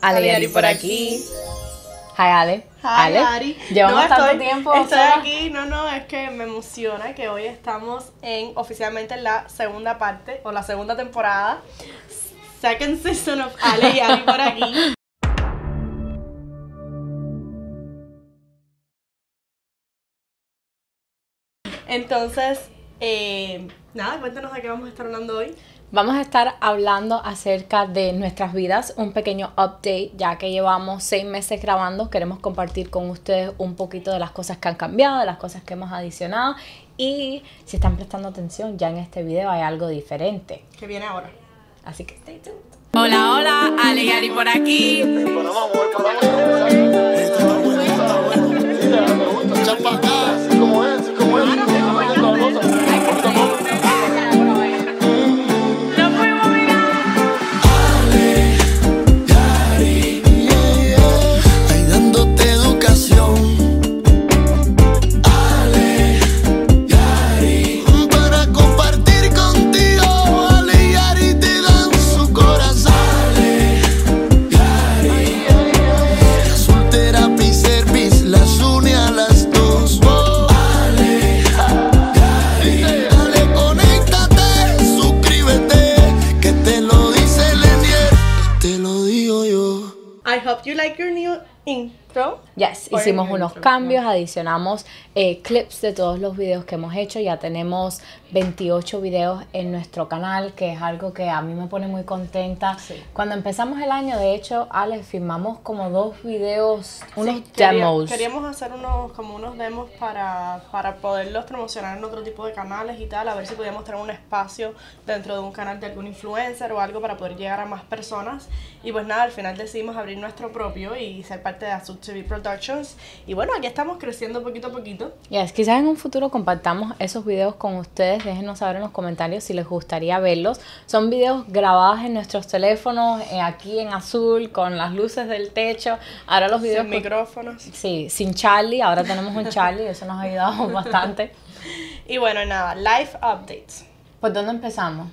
Ale y Ari por aquí. Hi Ale. Hi Ari. Llevamos No, tanto estoy- tiempo. Estoy sola. aquí, no, no, es que me emociona que hoy estamos en oficialmente en la segunda parte o la segunda temporada. Second season of Ale y Ari por aquí. Entonces, eh, nada, cuéntanos de qué vamos a estar hablando hoy. Vamos a estar hablando acerca de nuestras vidas, un pequeño update, ya que llevamos seis meses grabando. Queremos compartir con ustedes un poquito de las cosas que han cambiado, de las cosas que hemos adicionado. Y si están prestando atención, ya en este video hay algo diferente. Que viene ahora. Así que stay tuned. Hola, hola, Ale y Ari por aquí. Ahí hicimos unos cambios, adicionamos eh, clips de todos los videos que hemos hecho. Ya tenemos 28 videos en nuestro canal, que es algo que a mí me pone muy contenta. Cuando empezamos el año, de hecho, Ale, filmamos como dos videos, unos Sí, demos. queríamos hacer unos como unos demos para, para poderlos promocionar en otro tipo de canales y tal, a ver si podíamos tener un espacio dentro de un canal de algún influencer o algo para poder llegar a más personas. Y pues nada, al final decidimos abrir nuestro propio y ser parte de Azul TV Productions. Y bueno, aquí estamos creciendo poquito a poquito. Yes, quizás en un futuro compartamos esos videos con ustedes. Déjenos saber en los comentarios si les gustaría verlos. Son videos grabados en nuestros teléfonos, eh, aquí en azul, con las luces del techo. Ahora los videos Sin con- micrófonos. Sí, sin Charlie, ahora tenemos un Charlie, eso nos ha ayudado bastante. Y bueno, nada, live updates. ¿Por dónde empezamos?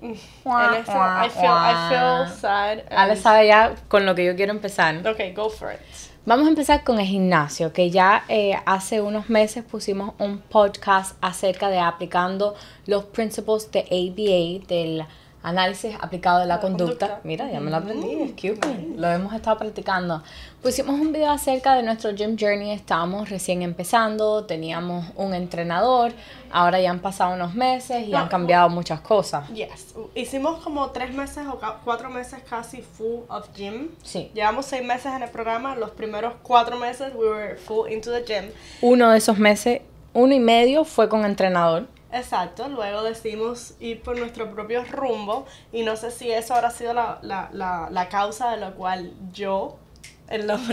En esto, I feel, I feel sad. Ale sabe ya con lo que yo quiero empezar. Ok, go for it. Vamos a empezar con el gimnasio, que ya eh, hace unos meses pusimos un podcast acerca de aplicando los principios de ABA, del análisis aplicado de la, La conducta. conducta. Mira, ya me lo aprendí, excuse me. Lo hemos estado practicando. Pusimos un video acerca de nuestro gym journey, estábamos recién empezando, teníamos un entrenador, ahora ya han pasado unos meses y No, han cambiado muchas cosas. Yes. Hicimos como tres meses o cuatro meses casi full of gym. Sí. Llevamos seis meses en el programa. Los primeros cuatro meses we were full into the gym. Uno de esos meses, uno y medio, fue con entrenador. Exacto. Luego decidimos ir por nuestro propio rumbo. Y no sé si eso habrá sido la, la, la, la causa de lo cual yo, en lo,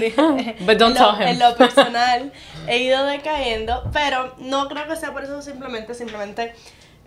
en lo- en lo personal, he ido decayendo. Pero no creo que sea por eso simplemente, simplemente.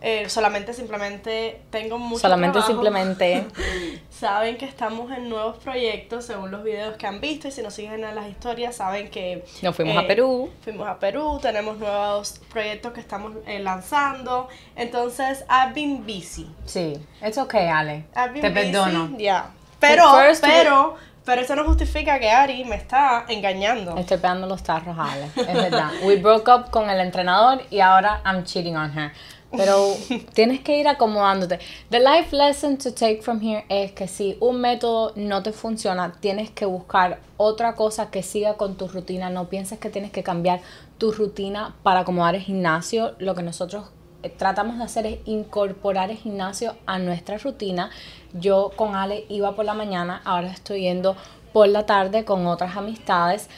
Eh, solamente, simplemente tengo mucho Solamente trabajo. simplemente Saben que estamos en nuevos proyectos según los videos que han visto y si nos siguen en las historias saben que eh, Nos fuimos a Perú. Fuimos a Perú, tenemos nuevos proyectos que estamos eh, lanzando. Entonces, I've been busy. Sí, it's okay, Ale. I've been Te busy, perdono. yeah. Pero, pero, pero eso no justifica que Ari me está engañando. Estoy pegando los tarros Ale, es verdad. We broke up con el entrenador y ahora I'm cheating on her. Pero tienes que ir acomodándote. The life lesson to take from here es que si un método no te funciona, tienes que buscar otra cosa que siga con tu rutina. No pienses que tienes que cambiar tu rutina para acomodar el gimnasio. Lo que nosotros eh, tratamos de hacer es incorporar el gimnasio a nuestra rutina. Yo con Ale iba por la mañana, ahora estoy yendo por la tarde con otras amistades.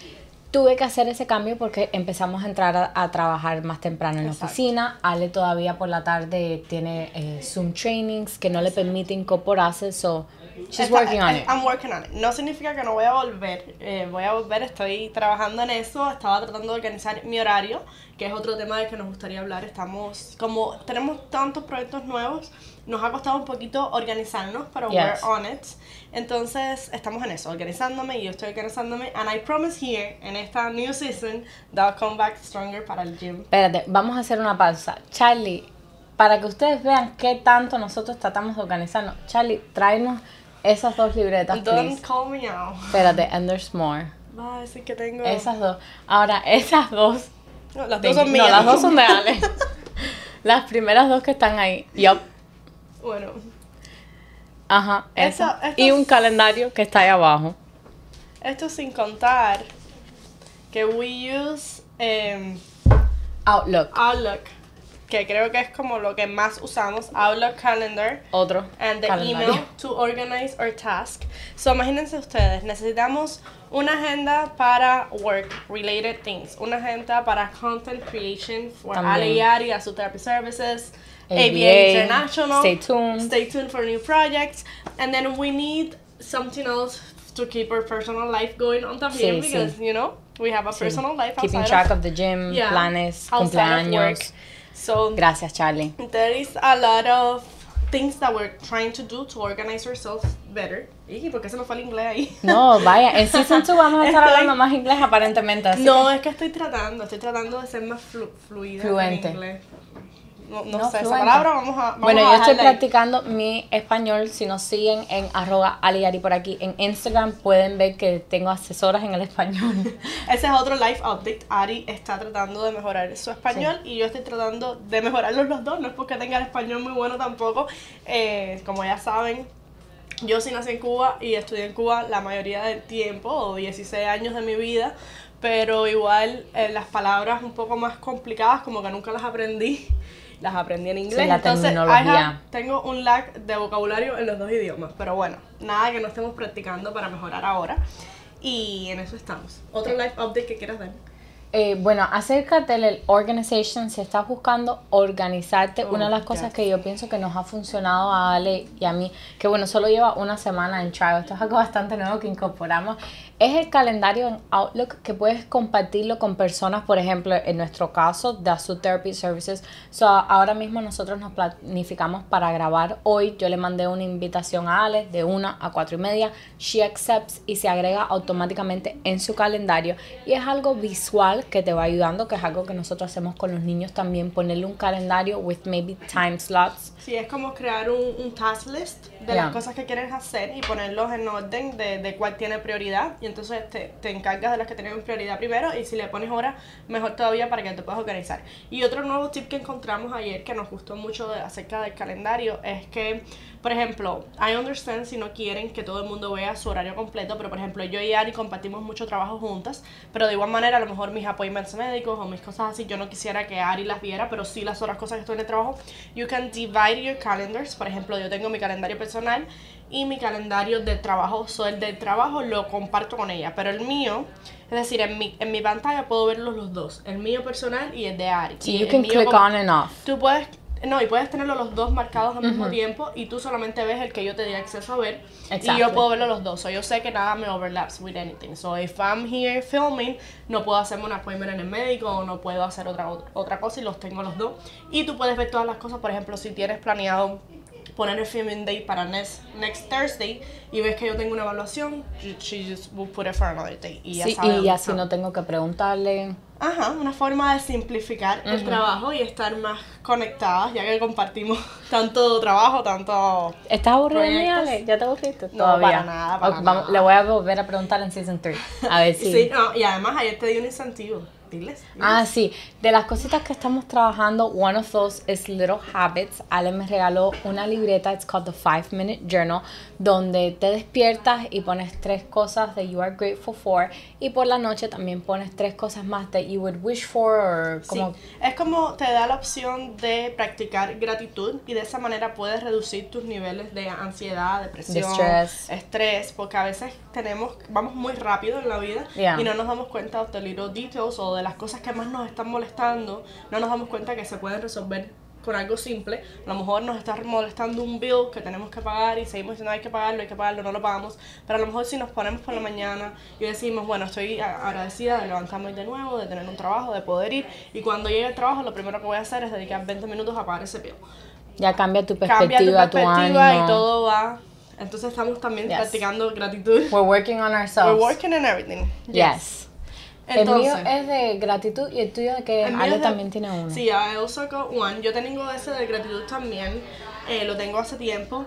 Tuve que hacer ese cambio porque empezamos a entrar a, a trabajar más temprano en la oficina. Ale todavía por la tarde tiene eh, Zoom trainings que no le permite incorporarse, so she's Está- working on it. I'm working on it. No significa que no voy a volver. eh, voy a volver, estoy trabajando en eso. Estaba tratando de organizar mi horario, que es otro tema del que nos gustaría hablar. Estamos, como tenemos tantos proyectos nuevos, nos ha costado un poquito organizarnos, pero Yes. we're on it. Entonces, estamos en eso, organizándome y yo estoy organizándome. And I promise here, en esta new season, that I'll come back stronger para el gym. Espérate, vamos a hacer una pausa. Charlie, para que ustedes vean qué tanto nosotros tratamos de organizarnos, Charlie, tráenos Esas dos libretas, Don't please. call me out. Espérate, and there's more. Va a decir que tengo. Esas dos. Ahora, esas dos. No, las dos son mías. no, las dos son de Ale. Las primeras dos que están ahí. Yup. Bueno, Ajá. Esa- Y un calendario que está ahí abajo. esto sin contar que we use em, Outlook. Outlook, que creo que es como lo que más usamos, Outlook Calendar. Otro. and the calendario. email to organize our task. So imagínense ustedes, necesitamos una agenda para work related things, una agenda para content creation for Yari, Asu Therapy Services, ABA, ABA, International. stay tuned. Stay tuned for new projects. And then we need something else to keep our personal life going on también Sí, because, sí. you know, we have a personal life Keeping track of, of the gym, yeah, planes, outside of work. cumpleaños. So Gracias, Charlie. there is a lot of things that we're trying to do to organize ourselves better. ¿Y por qué se me fue el inglés ahí? No, vaya, en Season 2 vamos a estar Estoy- hablando más inglés aparentemente. así No, es que estoy tratando, estoy tratando de ser más flu fluida Fluente. en inglés. No, no, No, sé esa fluente. palabra, vamos a vamos Bueno, a yo estoy dejarla ahí. practicando mi español. Si nos siguen en arroba aliari por aquí en Instagram, pueden ver que tengo asesoras en el español. Ese es otro life update. Ari está tratando de mejorar su español y yo estoy tratando de mejorarlos los dos. No es porque tenga el español muy bueno tampoco. Eh, como ya saben, yo sí nací en Cuba y estudié en Cuba la mayoría del tiempo, o 16 años de mi vida. Pero igual eh, las palabras un poco más complicadas, como que nunca las aprendí. Las aprendí en inglés. la Entonces, I terminología. have- tengo un lag de vocabulario en los dos idiomas. Pero bueno, nada que no estemos practicando para mejorar ahora. Y en eso estamos. Otro live update que quieras dar. Eh, bueno, acércate del organization si estás buscando organizarte. Oh, una de las cosas yes. que yo pienso que nos ha funcionado a Ale y a mí, que bueno, solo lleva una semana en trial, esto es algo bastante nuevo que incorporamos, es el calendario en Outlook que puedes compartirlo con personas, por ejemplo, en nuestro caso, de Azul Therapy Services. So, ahora mismo nosotros nos planificamos para grabar hoy. Yo le mandé una invitación a Ale de una a cuatro y media. She accepts y se agrega automáticamente en su calendario. Y es algo visual que te va ayudando, que es algo que nosotros hacemos con los niños también, ponerle un calendario with maybe time slots. Sí, es como crear un, un task list de Yeah. las cosas que quieres hacer y ponerlos en orden de, de cuál tiene prioridad. Y entonces te, te encargas de las que tienen prioridad primero y si le pones hora, mejor todavía para que te puedas organizar. Y otro nuevo tip que encontramos ayer que nos gustó mucho de- acerca del calendario es que, por ejemplo, I understand si no quieren que todo el mundo vea su horario completo, pero por ejemplo yo y Ari compartimos mucho trabajo juntas, pero de igual manera a lo mejor mis appointments médicos o mis cosas así, yo no quisiera que Ari las viera, pero sí las otras cosas que estoy en el trabajo. You can divide your calendars, por ejemplo, yo tengo mi calendario personal y mi calendario de trabajo, so el del trabajo lo comparto con ella, pero el mío, es decir, en mi, en mi pantalla puedo verlos los dos, el mío personal y el de Ari. So Y you el can mío click on and off. Tú puedes, no, y puedes tenerlos los dos marcados al mismo tiempo y tú solamente ves el que yo te di acceso a ver y yo puedo verlos los dos. So yo sé que nada me overlaps with anything. So if I'm here filming, no puedo hacerme un appointment en el médico o no puedo hacer otra otra cosa y los tengo los dos. Y tú puedes ver todas las cosas, por ejemplo, si tienes planeado poner el filming date para next, next Thursday y ves que yo tengo una evaluación, she just will put it for another day. Y ya Sí, sabe y así está. no tengo que preguntarle. Ajá, una forma de simplificar el trabajo y estar más conectadas, ya que compartimos tanto trabajo, tanto... ¿Estás Proyectos. Ale? ¿Ya te aburriste? No, Todavía. para nada, para Ok, vamos- nada. Le voy a volver a preguntar en Season 3. A ver si... Sí, no, y además ayer te di un incentivo. Diles. Ah, sí. De las cositas que estamos trabajando, one of those is Little Habits. Ale me regaló una libreta, it's called the Five Minute Journal, donde te despiertas y pones tres cosas that you are grateful for. Y por la noche también pones tres cosas más that you would wish for, or Sí, como... es como te da la opción de practicar gratitud y de esa manera puedes reducir tus niveles de ansiedad, depresión, Distress. estrés, porque a veces tenemos, vamos muy rápido en la vida Yeah. y no nos damos cuenta of the little details o de las cosas que más nos están molestando, no nos damos cuenta que se pueden resolver con algo simple. A lo mejor nos está molestando un bill que tenemos que pagar y seguimos diciendo hay que pagarlo, hay que pagarlo, no lo pagamos. Pero a lo mejor si nos ponemos por la mañana y decimos, bueno, estoy agradecida de levantarme de nuevo, de tener un trabajo, de poder ir. Y cuando llegue el trabajo, lo primero que voy a hacer es dedicar 20 minutos a pagar ese bill. Ya cambia tu Cambia tu perspectiva, tu, perspectiva y todo va. Entonces estamos también Yes. practicando gratitud. We're working on ourselves. We're working on everything. Yes. El mío Entonces, es de gratitud y el tuyo de que Ale de- también tiene uno. Sí, also got one. Yo tengo ese de gratitud también. eh, lo tengo hace tiempo.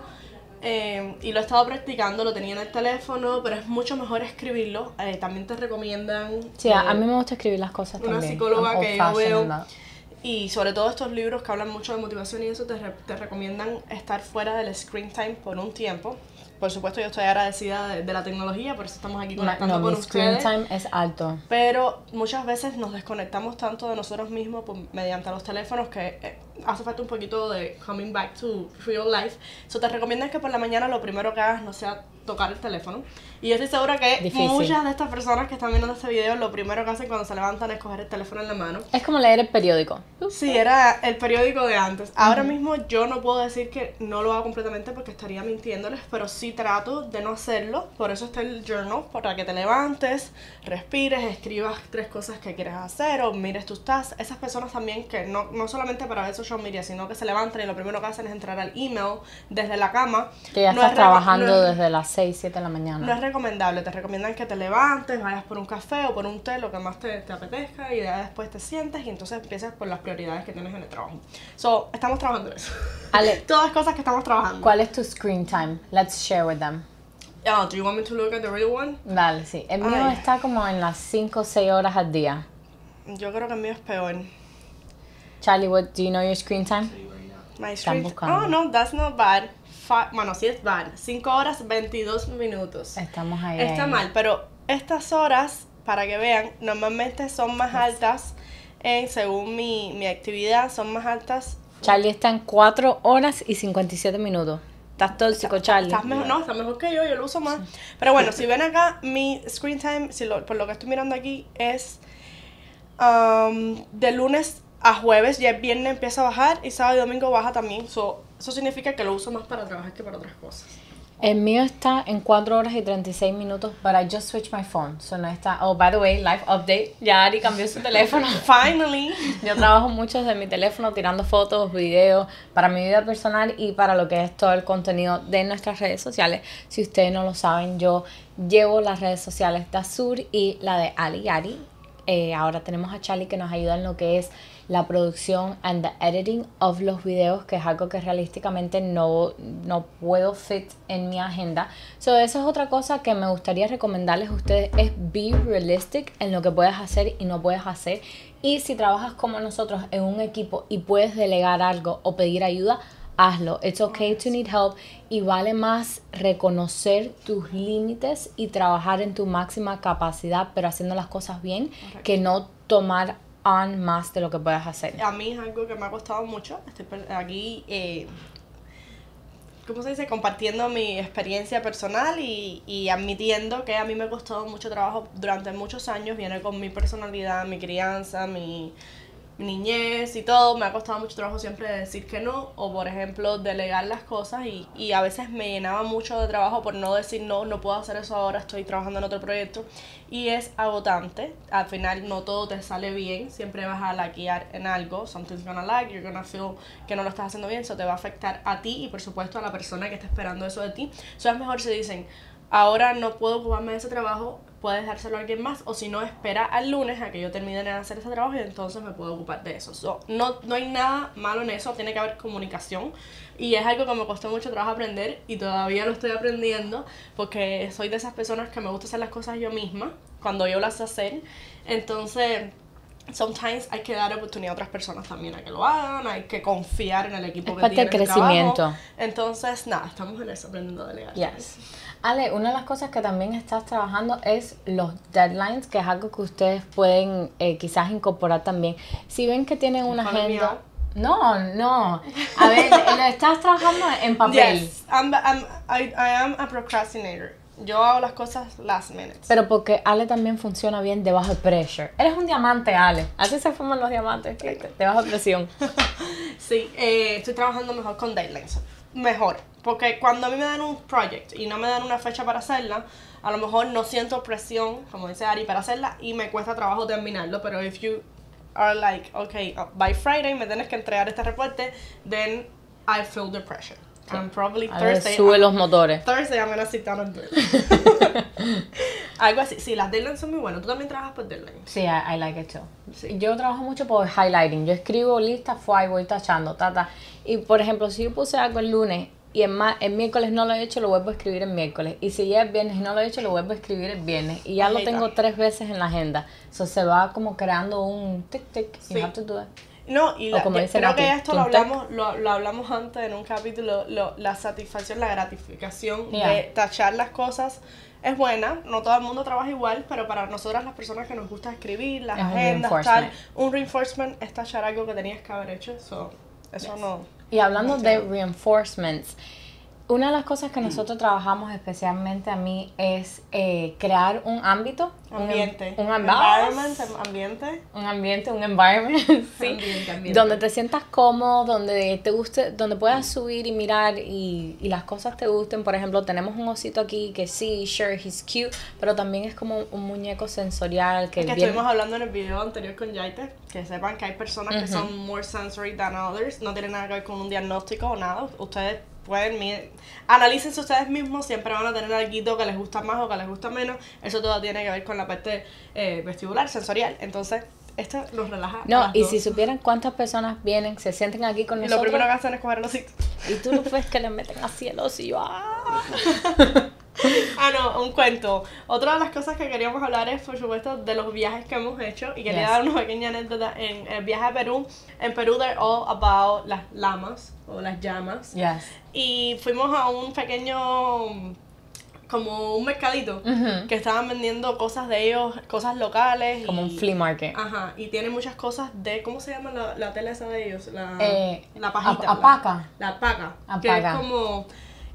eh, y lo he estado practicando, lo tenía en el teléfono, pero es mucho mejor escribirlo. Eh, también te recomiendan... Sí, a, eh, a mí me gusta escribir las cosas una también. psicóloga I'm que yo veo y sobre todo estos libros que hablan mucho de motivación y eso te, re- te recomiendan estar fuera del screen time por un tiempo. Por supuesto yo estoy agradecida de, de la tecnología, por eso estamos aquí conectando No, con mi screen ustedes. time es alto. Pero muchas veces nos desconectamos tanto de nosotros mismos por- mediante los teléfonos que eh, hace falta un poquito de coming back to real life. So te recomiendan que por la mañana lo primero que hagas no sea tocar el teléfono. Y yo estoy segura que Difícil. muchas de estas personas que están viendo este video lo primero que hacen cuando se levantan es coger el teléfono en la mano. Es como leer el periódico. Sí, era el periódico de antes. Ahora mismo yo no puedo decir que no lo hago completamente porque estaría mintiéndoles, pero sí trato de no hacerlo. Por eso está el journal, para que te levantes, respires, escribas tres cosas que quieres hacer o mires tus tasks. Esas personas también que no, no solamente para ver social media, sino que se levantan y lo primero que hacen es entrar al email desde la cama. Que ya No estás es trabajando no es- desde las 6, 7 de la mañana. no es recomendable, te recomiendan que te levantes, vayas por un café o por un té, lo que más te, te apetezca, y ya después te sientes y entonces empiezas por las prioridades que tienes en el trabajo. So, estamos trabajando en eso. Ale, Todas cosas que estamos trabajando. ¿cuál es tu screen time? Let's share with them. Oh, do you want me to look at the real one? Dale, sí. El mío Ay. está como en las 5 o 6 horas al día. Yo creo que el mío es peor. Charlie, what, do you know your screen time? My screen- buscando. Oh, no, that's not bad. Fi- bueno, sí es bad. 5 horas 22 minutos. Estamos ahí. Está ahí. mal, pero estas horas, para que vean, normalmente son más altas, en, según mi, mi actividad, son más altas Charlie está en 4 horas y 57 minutos. Estás tóxico, Charlie. Estás mejor, no, estás mejor que yo, yo lo uso más. Pero bueno, si ven acá, mi screen time, si lo- por lo que estoy mirando aquí, es um, de lunes a jueves, ya el viernes empieza a bajar y sábado y domingo baja también. So, eso significa que lo uso más para trabajar que para otras cosas. El mío está en 4 horas y 36 minutos, but I just switched my phone. So no está. Oh, by the way, life update. Ya Ari cambió su teléfono. Finally. Yo trabajo mucho desde mi teléfono tirando fotos, videos para mi vida personal y para lo que es todo el contenido de nuestras redes sociales. Si ustedes no lo saben, yo llevo las redes sociales de Azur y la de Ali y Ari. Eh, ahora tenemos a Charlie que nos ayuda en lo que es la producción and the editing of los videos, que es algo que realísticamente no, no puedo fit en mi agenda. So, eso es otra cosa que me gustaría recomendarles a ustedes, es be realistic en lo que puedes hacer y no puedes hacer. Y si trabajas como nosotros en un equipo y puedes delegar algo o pedir ayuda, hazlo. It's okay to need help y vale más reconocer tus límites y trabajar en tu máxima capacidad, pero haciendo las cosas bien, que no tomar más de lo que puedes hacer. A mí es algo que me ha costado mucho. Estoy aquí, eh, ¿cómo se dice? Compartiendo mi experiencia personal y, y admitiendo que a mí me ha costado mucho trabajo durante muchos años. Viene con mi personalidad, mi crianza, mi niñez y todo. Me ha costado mucho trabajo siempre decir que no o, por ejemplo, delegar las cosas y, y a veces me llenaba mucho de trabajo por no decir no, no puedo hacer eso ahora, estoy trabajando en otro proyecto y es agotante. Al final no todo te sale bien, siempre vas a laquear en algo, something's gonna lag, you're gonna feel que no lo estás haciendo bien, eso te va a afectar a ti y por supuesto a la persona que está esperando eso de ti. Eso es mejor si dicen, ahora no puedo ocuparme de ese trabajo, puedes dárselo a alguien más o si no espera al lunes a que yo termine de hacer ese trabajo y entonces me puedo ocupar de eso. So, no, no hay nada malo en eso, tiene que haber comunicación y es algo que me costó mucho trabajo aprender y todavía lo estoy aprendiendo porque soy de esas personas que me gusta hacer las cosas yo misma cuando yo las hacer. Entonces, sometimes hay que dar oportunidad a otras personas también a que lo hagan, hay que confiar en el equipo Es que parte tiene del el trabajo. crecimiento. Entonces, nada, estamos en eso, aprendiendo a delegar. Yes. Ale, una de las cosas que también estás trabajando es los deadlines, que es algo que ustedes pueden eh, quizás incorporar también. Si ven que tienen una agenda... No, no. A ver, lo estás trabajando en papel. Yes, I'm, I'm, I, I am a procrastinator. Yo hago las cosas last minute. Pero porque Ale también funciona bien debajo de pressure. Eres un diamante, Ale. Así se forman los diamantes, debajo de presión. Sí, eh, estoy trabajando mejor con deadlines. Mejor. Porque cuando a mí me dan un project y no me dan una fecha para hacerla, a lo mejor no siento presión, como dice Ari, para hacerla y me cuesta trabajo terminarlo. Pero if you are like, okay, uh, by Friday me tienes que entregar este reporte, then I feel the pressure. And probably Ale Thursday. sube I'm- los motores. Thursday I'm gonna sit down and do it. Algo así. Sí, las deadlines son muy buenas. Tú también trabajas por deadlines. Sí, I, I like it too. Yo trabajo mucho por highlighting. Yo escribo listas, fue y voy tachando, ta, ta. Y por ejemplo, si yo puse algo el lunes y el, el miércoles no lo he hecho, lo vuelvo a escribir el miércoles. Y si ya es viernes y no lo he hecho, lo vuelvo a escribir el viernes. Y ya I lo tengo that. tres veces en la agenda. So se va como creando un tic tic. Sí. You have to do it. No, y la- como ya- dice creo que esto lo hablamos, lo, lo hablamos antes en un capítulo, lo- la satisfacción, la gratificación Yeah. de tachar las cosas es buena, no todo el mundo trabaja igual, pero para nosotras las personas que nos gusta escribir, las Es un agendas, tal, un reinforcement es tachar algo que tenías que haber hecho, so, eso no... Y hablando de reinforcements, una de las cosas que nosotros trabajamos especialmente a mí es eh, crear un ámbito, un em- Ambiente. un, Environment, environment, ambiente. un ambiente, un environment, sí, Ambiente, ambiente. donde te sientas cómodo, donde te guste, donde puedas subir y mirar y, y las cosas te gusten. Por ejemplo, tenemos un osito aquí que sí, sure, he's cute, pero también es como un muñeco sensorial que que viene- estuvimos hablando en el video anterior con Yaite, que sepan que hay personas que son more sensory than others, no tiene nada que ver con un diagnóstico o nada, ustedes pueden, mi- analícense ustedes mismos, siempre van a tener algo que les gusta más o que les gusta menos, eso todo tiene que ver con la parte eh, vestibular, sensorial, entonces esto nos relaja. No, y dos. si supieran cuántas personas vienen, se sienten aquí con Y lo nosotros. primero que hacen es coger los osito. Y tú lo ves que le meten así el y yo, ¡ah! Ah, no, un cuento. Otra de las cosas que queríamos hablar es, por supuesto, de los viajes que hemos hecho. Y quería Yes. dar una pequeña anécdota. En el viaje a Perú, en Perú, they're all about las lamas o las llamas. Yes. Y fuimos a un pequeño, como un mercadito, que estaban vendiendo cosas de ellos, cosas locales. Como un flea market. Ajá, y tiene muchas cosas de, ¿cómo se llama la, la tela esa de ellos? La, Eh, la pajita. ap- apaca. La, la paca. Que es Apaca. como,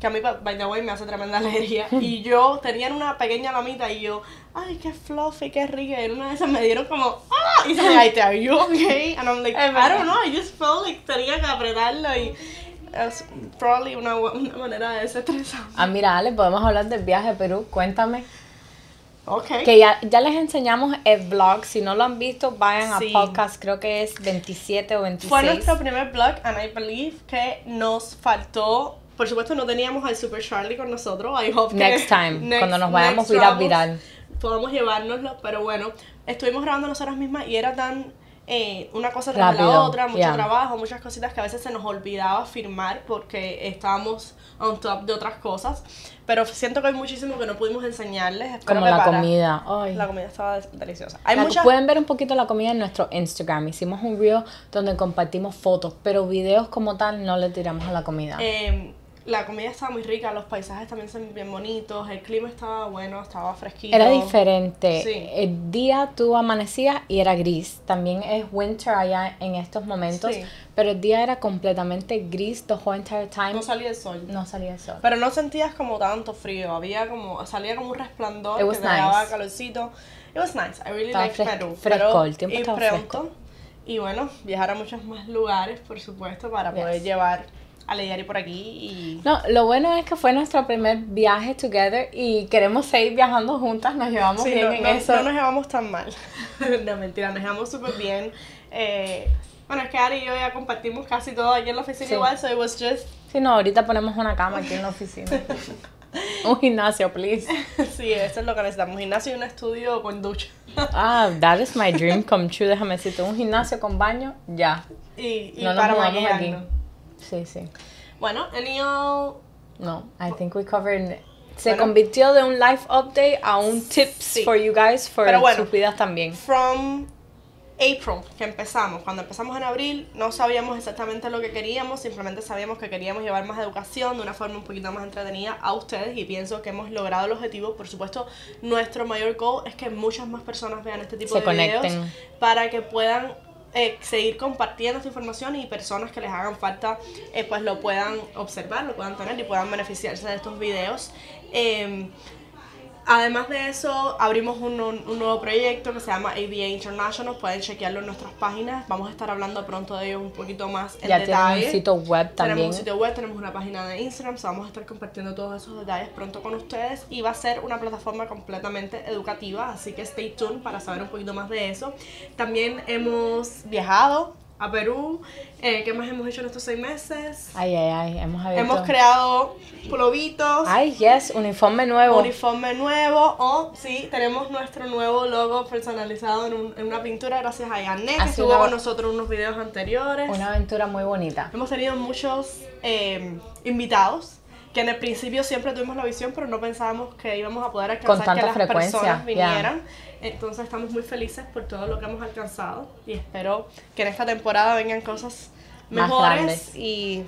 que a mí, by the way, me hace tremenda alergia. y yo tenía una pequeña lamita y yo, ay, qué fluffy, qué rica. Y en una de esas me dieron como, ¡ah! Y se me dice, ¿are you okay? And I'm like, I don't know, I just felt like tenía que apretarlo y es probably una, una manera de desestresar. Ah, mira, Ale, podemos hablar del viaje a Perú. Cuéntame. Ok. Que ya, ya les enseñamos el vlog. Si no lo han visto, vayan Sí. a podcast. Creo que es 27 o 26. Fue nuestro primer blog, and I believe que nos faltó. Por supuesto, no teníamos al Super Charlie con nosotros. I hope que Next time, next- cuando nos vayamos viral, viral. Podamos llevárnoslo, pero bueno, estuvimos grabando nosotras mismas y era tan. eh, una cosa tras la otra, mucho yeah. trabajo, muchas cositas que a veces se nos olvidaba firmar porque estábamos on top de otras cosas. Pero siento que hay muchísimo que no pudimos enseñarles. Espero Como que la para- comida. Ay. La comida estaba deliciosa. Hay La- muchas. Pueden ver un poquito la comida en nuestro Instagram. Hicimos un reel donde compartimos fotos, pero videos como tal no le tiramos a la comida. Eh, la comida estaba muy rica, los paisajes también son bien bonitos, el clima estaba bueno, estaba fresquito. Era diferente. Sí. El día tú amanecías y era gris. También es winter allá en estos momentos. Sí. Pero el día era completamente gris the whole entire time. No salía el sol. No salía el sol. Pero no sentías como tanto frío, había como, salía como un resplandor It que was te daba nice. calorcito. It was nice, I really Estaba like fres- Perú. fresco, el tiempo y estaba pronto, fresco. Y bueno, viajar a muchos más lugares, por supuesto, para poder Yes. llevar a Leyari por aquí y... No, lo bueno es que fue nuestro primer viaje together y queremos seguir viajando juntas, nos llevamos Sí, bien no, en no- eso. no nos llevamos tan mal. no, mentira, nos llevamos súper bien. Eh, bueno, es que Ari y yo ya compartimos casi todo aquí en la oficina Sí. igual, so it was just... Sí, no, ahorita ponemos una cama aquí en la oficina. un gimnasio, please. sí, eso es lo que necesitamos, gimnasio y un estudio con ducha. Ah, that is my dream come true. Déjame decirte, un gimnasio con baño, ya. y y No nos para mudamos aquí. Sí, sí. Bueno, any all- No, I think we covered. Se Bueno. convirtió de un life update a un tips Sí. for you guys for bueno. sus vidas también. from April, que empezamos. Cuando empezamos en abril no sabíamos exactamente lo que queríamos, simplemente sabíamos que queríamos llevar más educación de una forma un poquito más entretenida a ustedes y pienso que hemos logrado el objetivo. Por supuesto, nuestro mayor goal es que muchas más personas vean este tipo Se de videos conecten. para que puedan eh, seguir compartiendo esta información y personas que les hagan falta eh, pues lo puedan observar, lo puedan tener y puedan beneficiarse de estos videos. Em, Además de eso, abrimos un, un- nuevo proyecto que se llama ABA International. Pueden chequearlo en nuestras páginas. Vamos a estar hablando pronto de ello un poquito más en Ya detalle. tienen un sitio web también. Tenemos un sitio web, tenemos una página de Instagram. so vamos a estar compartiendo todos esos detalles pronto con ustedes. Y va a ser una plataforma completamente educativa. Así que stay tuned para saber un poquito más de eso. También hemos viajado a Perú. Eh, ¿Qué más hemos hecho en estos seis meses? Ay, ay, ay, hemos abierto. Hemos creado polovitos, Ay, yes, uniforme nuevo. uniforme nuevo o sí, tenemos nuestro nuevo logo personalizado en, un- en una pintura gracias a Yané, que estuvo con nosotros en unos videos anteriores. Una aventura muy bonita. Hemos tenido muchos eh, invitados que en el principio siempre tuvimos la visión, pero no pensábamos que íbamos a poder alcanzar que las frecuencia, personas vinieran. Entonces estamos muy felices por todo lo que hemos alcanzado y espero que en esta temporada vengan cosas Más mejores grandes. y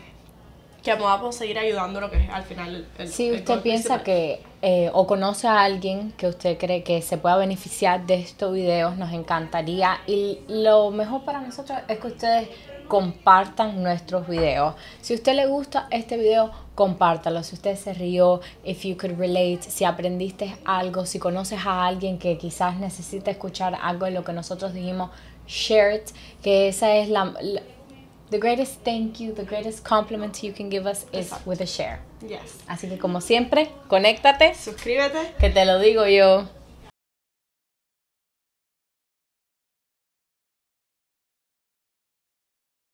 que podamos seguir ayudando lo que es al final el, Si el usted piensa principal. que eh, o conoce a alguien que usted cree que se pueda beneficiar de estos videos, nos encantaría. Y lo mejor para nosotros es que ustedes compartan nuestros videos. Si a usted le gusta este video, compártalo. Si usted se rió, if you could relate, si aprendiste algo, si conoces a alguien que quizás necesita escuchar algo de lo que nosotros dijimos, share it. Que esa es la, la- the greatest thank you, the greatest compliment you can give us is Exacto. with a share. Yes. Así que como siempre, conéctate, Suscríbete. que te lo digo yo.